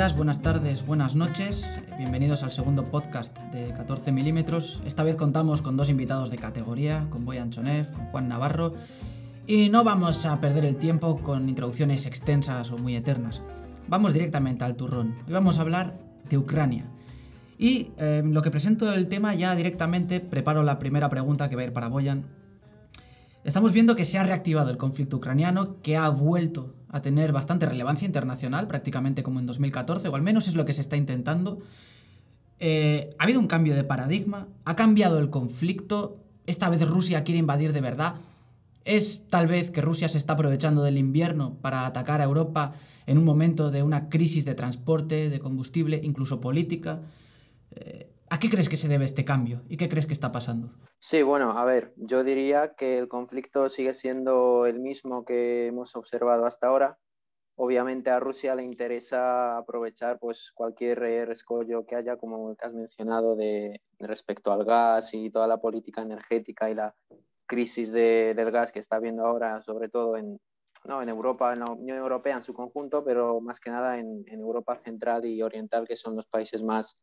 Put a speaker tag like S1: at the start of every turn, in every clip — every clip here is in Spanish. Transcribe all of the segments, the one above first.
S1: Buenas tardes, buenas noches. Bienvenidos al segundo podcast de 14 milímetros. Esta vez contamos con dos invitados de categoría, con Boyan Chonev, con Juan Navarro. Y no vamos a perder el tiempo con introducciones extensas o muy eternas. Vamos directamente al turrón. Hoy vamos a hablar de Ucrania. Y eh, lo que presento el tema ya directamente preparo la primera pregunta que va a ir para Boyan. Estamos viendo que se ha reactivado el conflicto ucraniano, que ha vuelto a tener bastante relevancia internacional, prácticamente como en 2014, o al menos es lo que se está intentando. Eh, ha habido un cambio de paradigma, ha cambiado el conflicto, esta vez Rusia quiere invadir de verdad. Es tal vez que Rusia se está aprovechando del invierno para atacar a Europa en un momento de una crisis de transporte, de combustible, incluso política. Eh, ¿A qué crees que se debe este cambio y qué crees que está pasando?
S2: Sí, bueno, a ver, yo diría que el conflicto sigue siendo el mismo que hemos observado hasta ahora. Obviamente a Rusia le interesa aprovechar pues, cualquier escollo que haya, como el que has mencionado, de, respecto al gas y toda la política energética y la crisis de, del gas que está habiendo ahora, sobre todo en, no, en Europa, en la Unión Europea en su conjunto, pero más que nada en, en Europa central y oriental, que son los países más,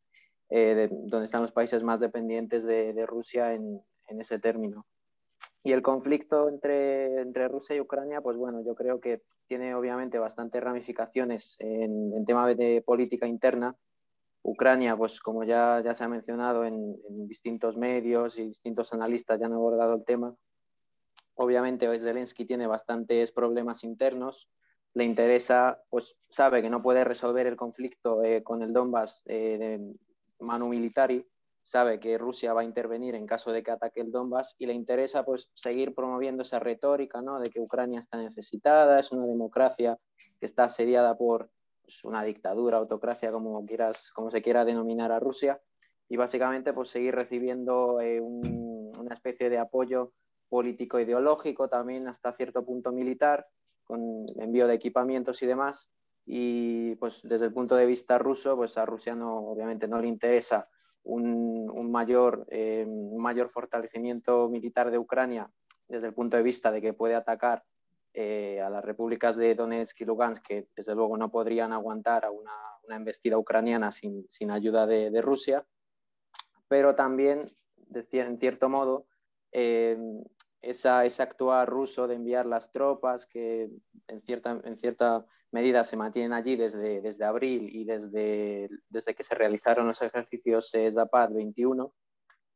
S2: eh, donde están los países más dependientes de, de Rusia en, en, ese término. Y el conflicto entre, entre, Rusia y Ucrania, pues bueno, yo creo que tiene obviamente bastantes ramificaciones en, en tema de política interna. Ucrania, pues como ya, ya se ha mencionado en, en distintos medios y distintos analistas ya han abordado el tema, obviamente Zelensky tiene bastantes problemas internos, le interesa, pues sabe que no puede resolver el conflicto eh, con el Donbass eh, de mano militari, sabe que Rusia va a intervenir en caso de que ataque el Donbass y le interesa pues seguir promoviendo esa retórica ¿no? de que Ucrania está necesitada, es una democracia que está asediada por pues, una dictadura, autocracia, como, quieras, como se quiera denominar a Rusia, y básicamente pues seguir recibiendo eh, un, una especie de apoyo político ideológico, también hasta cierto punto militar, con envío de equipamientos y demás. Y pues desde el punto de vista ruso, pues a Rusia no, obviamente no le interesa un, un mayor, eh, mayor fortalecimiento militar de Ucrania desde el punto de vista de que puede atacar eh, a las repúblicas de Donetsk y Lugansk, que desde luego no podrían aguantar a una, una embestida ucraniana sin, sin ayuda de, de, Rusia, pero también, en cierto modo, eh, esa, ese actuar ruso de enviar las tropas que en cierta, en cierta medida se mantienen allí desde, desde abril y desde, desde que se realizaron los ejercicios Zapad 21,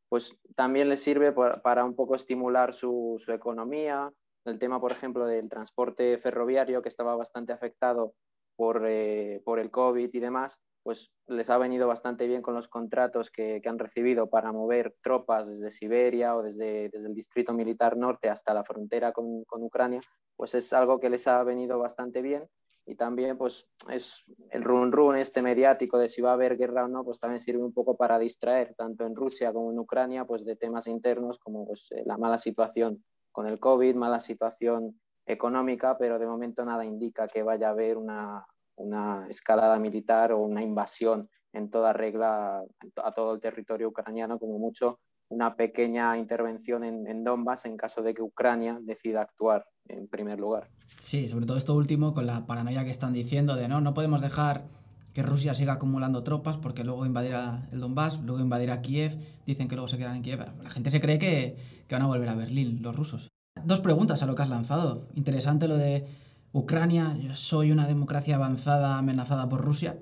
S2: pues también les sirve para un poco estimular su, su, economía. El tema, por ejemplo, del transporte ferroviario que estaba bastante afectado por, eh, por el COVID y demás, pues les ha venido bastante bien con los contratos que, que, han recibido para mover tropas desde Siberia o desde, desde el Distrito Militar Norte hasta la frontera con, con, Ucrania, pues es algo que les ha venido bastante bien. Y también pues es el run run este mediático de si va a haber guerra o no, pues también sirve un poco para distraer tanto en Rusia como en Ucrania pues de temas internos como pues la mala situación con el COVID, mala situación económica, pero de momento nada indica que vaya a haber una, una escalada militar o una invasión en toda regla a todo el territorio ucraniano, como mucho una pequeña intervención en, en, Donbass en caso de que Ucrania decida actuar en primer lugar.
S1: Sí, sobre todo esto último con la paranoia que están diciendo de no, no podemos dejar que Rusia siga acumulando tropas porque luego invadirá el Donbass, luego invadirá Kiev, dicen que luego se quedarán en Kiev. La gente se cree que, que van a volver a Berlín, los rusos. Dos preguntas a lo que has lanzado. Interesante lo de Ucrania, soy una democracia avanzada amenazada por Rusia.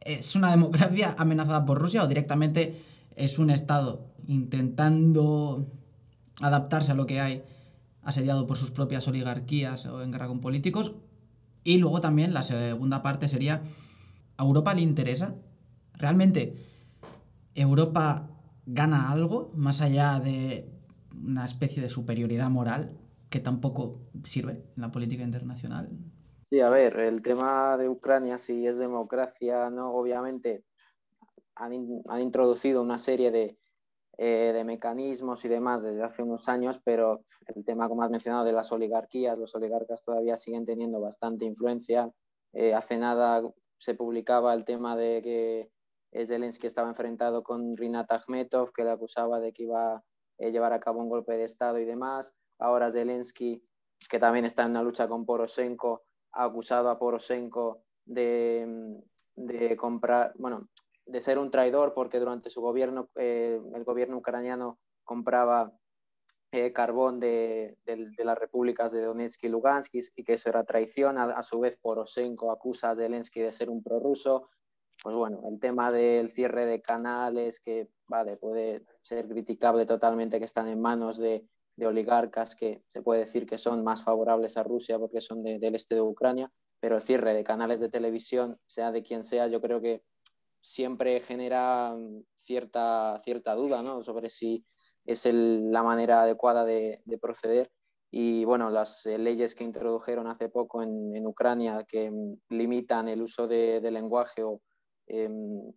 S1: ¿Es una democracia amenazada por Rusia o directamente es un Estado intentando adaptarse a lo que hay, asediado por sus propias oligarquías o en guerra con políticos? Y luego también la segunda parte sería, ¿a Europa le interesa? ¿Realmente Europa gana algo más allá de una especie de superioridad moral que tampoco sirve en la política internacional.
S2: Sí, a ver, el tema de Ucrania, si es democracia, no, obviamente han, han introducido una serie de, eh, de, mecanismos y demás desde hace unos años, pero el tema, como has mencionado, de las oligarquías, los oligarcas todavía siguen teniendo bastante influencia. Eh, hace nada se publicaba el tema de que Zelensky estaba enfrentado con Rinat Akhmetov, que le acusaba de que iba a eh, llevar a cabo un golpe de Estado y demás. Ahora Zelensky, que también está en una lucha con Poroshenko, ha acusado a Poroshenko de, de comprar, bueno, de ser un traidor porque durante su gobierno, eh, el gobierno ucraniano compraba eh, carbón de, las repúblicas de Donetsk y Lugansk y que eso era traición. A, su vez, Poroshenko acusa a Zelensky de ser un prorruso. Pues bueno, el tema del cierre de canales, que vale, puede ser criticable totalmente, que están en manos de, oligarcas que se puede decir que son más favorables a Rusia porque son del este de Ucrania, pero el cierre de canales de televisión, sea de quien sea, yo creo que siempre genera cierta, cierta duda ¿no? sobre si es la manera adecuada de, proceder. Y bueno, las eh, leyes que introdujeron hace poco en, Ucrania que mm, limitan el uso de, lenguaje o em,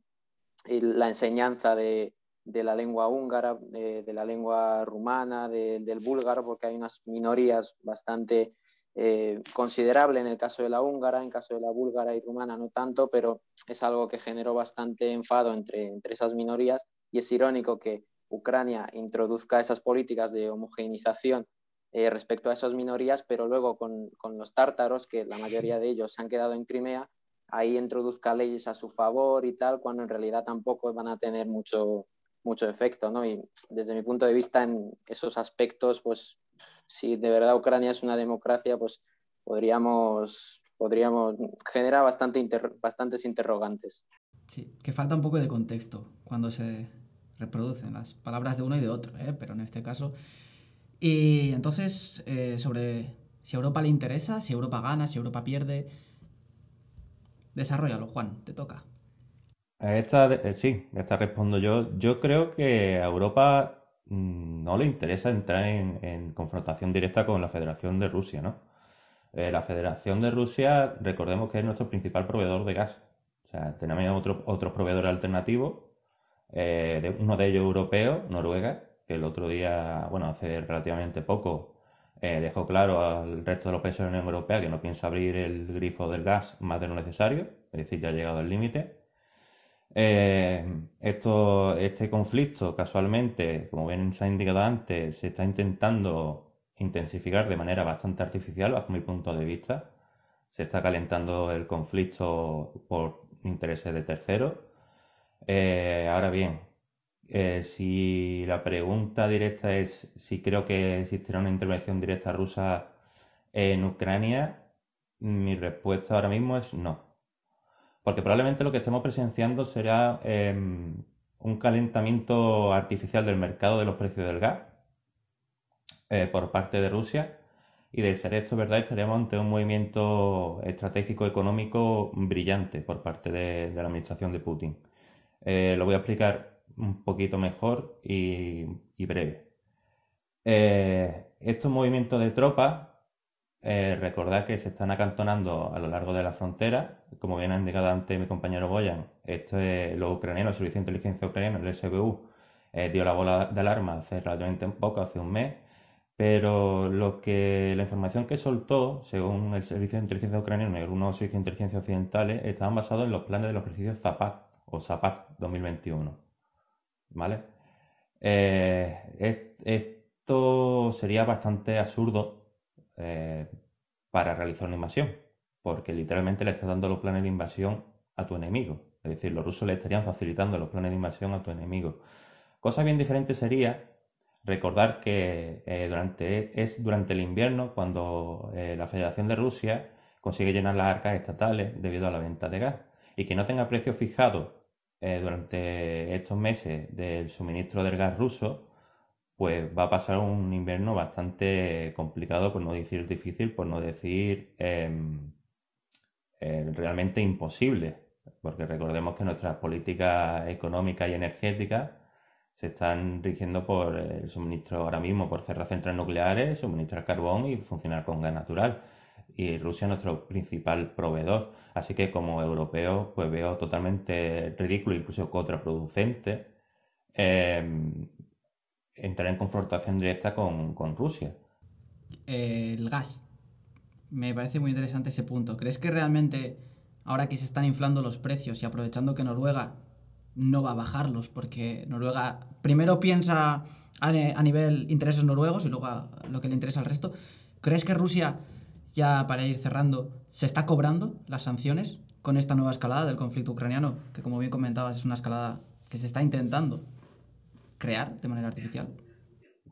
S2: la enseñanza de, la lengua húngara, de, la lengua rumana, del búlgaro, porque hay unas minorías bastante eh, considerable en el caso de la húngara, en caso de la búlgara y rumana no tanto, pero es algo que generó bastante enfado entre, entre esas minorías y es irónico que Ucrania introduzca esas políticas de homogeneización eh, respecto a esas minorías, pero luego con, con, los tártaros, que la mayoría de ellos se han quedado en Crimea, ahí introduzca leyes a su favor y tal, cuando en realidad tampoco van a tener mucho, mucho efecto, ¿no? Y desde mi punto de vista, en esos aspectos, pues si de verdad Ucrania es una democracia, pues podríamos, podríamos generar bastante bastantes interrogantes.
S1: Sí, que falta un poco de contexto cuando se reproducen las palabras de uno y de otro, ¿eh? pero en este caso. Y entonces, eh, sobre si a Europa le interesa, si Europa gana, si Europa pierde, desarrollalo, Juan, te toca.
S3: Esta, eh, sí, esta respondo yo. Yo creo que a Europa Mm, no le interesa entrar en, confrontación directa con la Federación de Rusia, ¿no? Eh, la Federación de Rusia, recordemos que es nuestro principal proveedor de gas. O sea, tenemos otro, otros proveedores alternativos, eh, uno de ellos europeo, Noruega, que el otro día, bueno, hace relativamente poco, eh, dejó claro al resto de los países de la Unión Europea que no piensa abrir el grifo del gas más de lo necesario, es decir, ya ha llegado al límite. Eh, esto, este conflicto, casualmente, como bien se ha indicado antes, se está intentando intensificar de manera bastante artificial, bajo mi punto de vista. Se está calentando el conflicto por intereses de terceros. Eh, ahora bien, eh, si la pregunta directa es si creo que existirá una intervención directa rusa en Ucrania, mi respuesta ahora mismo es no. Porque probablemente lo que estemos presenciando será em, un calentamiento artificial del mercado de los precios del gas eh, por parte de Rusia. Y de ser esto verdad, estaríamos ante un movimiento estratégico económico brillante por parte de, la administración de Putin. Eh, lo voy a explicar un poquito mejor y, breve. Eh, estos movimientos de tropas eh, recordad que se están acantonando a lo largo de la frontera. Como bien ha indicado antes mi compañero Boyan, esto es lo ucraniano, el Servicio de Inteligencia Ucraniano, el SBU, eh, dio la bola de alarma hace relativamente poco, hace un mes. Pero lo que la información que soltó, según el Servicio de Inteligencia Ucraniano y algunos servicios de inteligencia occidentales, estaban basados en los planes de los ejercicios Zapat o Zapat 2021. ¿Vale? Eh, esto sería bastante absurdo eh, para realizar una invasión, porque literalmente le estás dando los planes de invasión a tu enemigo. Es decir, los rusos le estarían facilitando los planes de invasión a tu enemigo. Cosa bien diferente sería recordar que eh, durante, es durante el invierno cuando eh, la Federación de Rusia consigue llenar las arcas estatales debido a la venta de gas y que no tenga precio fijado durante estos meses del suministro del gas ruso, pues va a pasar un invierno bastante complicado, por no decir difícil, por no decir em, eh, realmente imposible, porque recordemos que nuestras políticas económicas y energéticas se están rigiendo por el suministro ahora mismo, por cerrar centrales nucleares, suministrar carbón y funcionar con gas natural. Y Rusia es nuestro principal proveedor. Así que como europeo, pues veo totalmente ridículo, incluso contraproducente, em, entrar en confrontación directa con, Rusia.
S1: el gas. Me parece muy interesante ese punto. ¿Crees que realmente, ahora que se están inflando los precios y aprovechando que Noruega no va a bajarlos, porque Noruega primero piensa a, nivel intereses noruegos y luego a lo que le interesa al resto, ¿crees que Rusia, ya para ir cerrando, se está cobrando las sanciones con esta nueva escalada del conflicto ucraniano, que como bien comentabas es una escalada que se está intentando crear de manera artificial?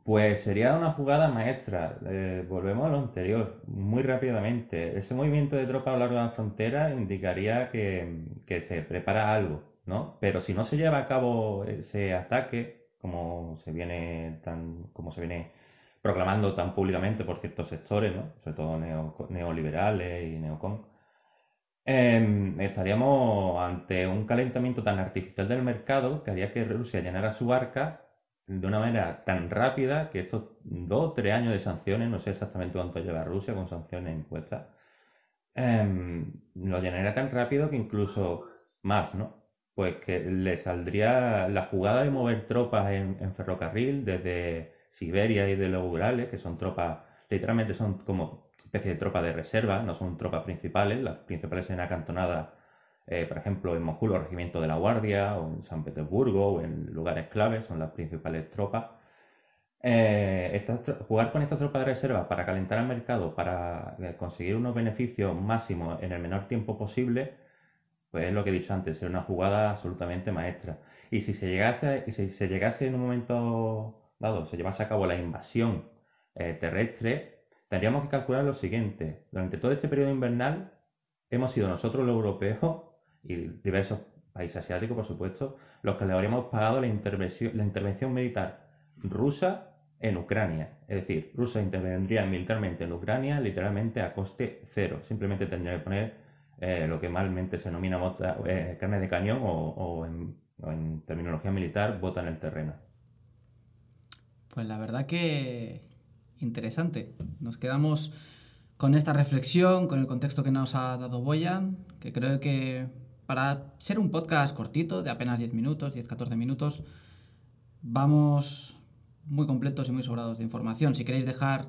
S3: Pues sería una jugada maestra. Eh, volvemos a lo anterior, muy rápidamente. Ese movimiento de tropas a lo largo de la frontera indicaría que, se prepara algo, ¿no? Pero si no se lleva a cabo ese ataque, como se viene como se viene proclamando tan públicamente por ciertos sectores, sobre todo neoliberales y neocon, em, estaríamos ante un calentamiento tan artificial del mercado que haría que Rusia llenara su barca de una manera tan rápida que estos dos o tres años de sanciones, no sé exactamente cuánto lleva Rusia con sanciones impuestas, em, lo llenaría tan rápido que incluso más, ¿no? Pues que le saldría la jugada de mover tropas en ferrocarril desde Siberia y de los Urales, que son tropas, literalmente son como especie de tropas de reserva, no son tropas principales, las principales en acantonadas, eh, por ejemplo, en Moscú, los regimientos de la Guardia, o en San Petersburgo, o en lugares claves, son las principales tropas. Eh, jugar con estas tropas de reserva para calentar el mercado, para eh, conseguir unos beneficios máximos en el menor tiempo posible, pues es lo que he dicho antes, es una jugada absolutamente maestra. Y si se llegase, si se llegase en un momento dado se llevase a cabo la invasión terrestre, tendríamos que calcular lo siguiente. Durante todo este periodo invernal hemos sido nosotros los europeos y diversos países asiáticos, por supuesto, los que le habríamos pagado la intervención, militar rusa en Ucrania. Es decir, Rusia intervendría militarmente en Ucrania literalmente a coste cero. Simplemente tendría que poner eh, lo que malmente se denomina eh, carne de cañón o, en, o, en, terminología militar, bota en el terreno.
S1: Pues la verdad que interesante. Nos quedamos con esta reflexión, con el contexto que nos ha dado Boyan, que creo que para ser un podcast cortito, de apenas 10 minutos, 10-14 minutos, vamos muy completos y muy sobrados de información. Si queréis dejar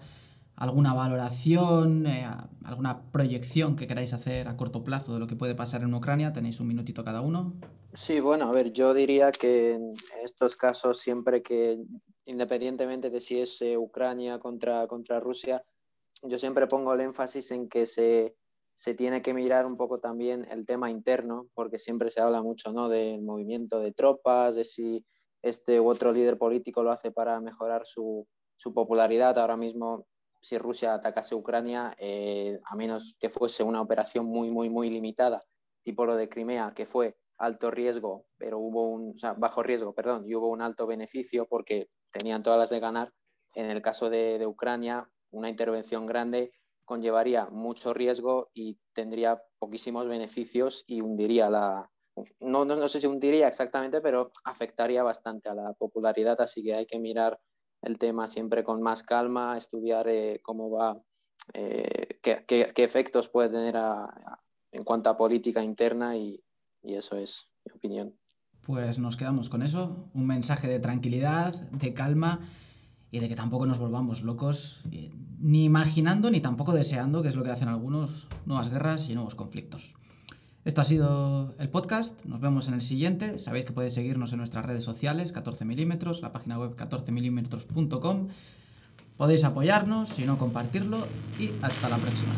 S1: alguna valoración, eh, alguna proyección que queráis hacer a corto plazo de lo que puede pasar en Ucrania, tenéis un minutito cada uno.
S2: Sí, bueno, a ver, yo diría que en estos casos siempre que independientemente de si es eh, Ucrania contra, contra Rusia, yo siempre pongo el énfasis en que se, se, tiene que mirar un poco también el tema interno, porque siempre se habla mucho ¿no? del movimiento de tropas, de si este u otro líder político lo hace para mejorar su, su popularidad. Ahora mismo, si Rusia atacase Ucrania, eh, a menos que fuese una operación muy, muy, muy limitada, tipo lo de Crimea, que fue alto riesgo, pero hubo un, bajo riesgo, perdón, y hubo un alto beneficio porque tenían todas las de ganar. En el caso de, Ucrania, una intervención grande conllevaría mucho riesgo y tendría poquísimos beneficios y hundiría la... No, no, sé si hundiría exactamente, pero afectaría bastante a la popularidad, así que hay que mirar el tema siempre con más calma, estudiar eh, cómo va, eh, qué, qué, efectos puede tener en cuanto a política interna y, y eso es mi opinión.
S1: Pues nos quedamos con eso, un mensaje de tranquilidad, de calma y de que tampoco nos volvamos locos, ni imaginando ni tampoco deseando, que es lo que hacen algunos, nuevas guerras y nuevos conflictos. Esto ha sido el podcast, nos vemos en el siguiente, sabéis que podéis seguirnos en nuestras redes sociales, 14 milímetros, la página web 14milímetros.com, podéis apoyarnos, si no compartirlo y hasta la próxima.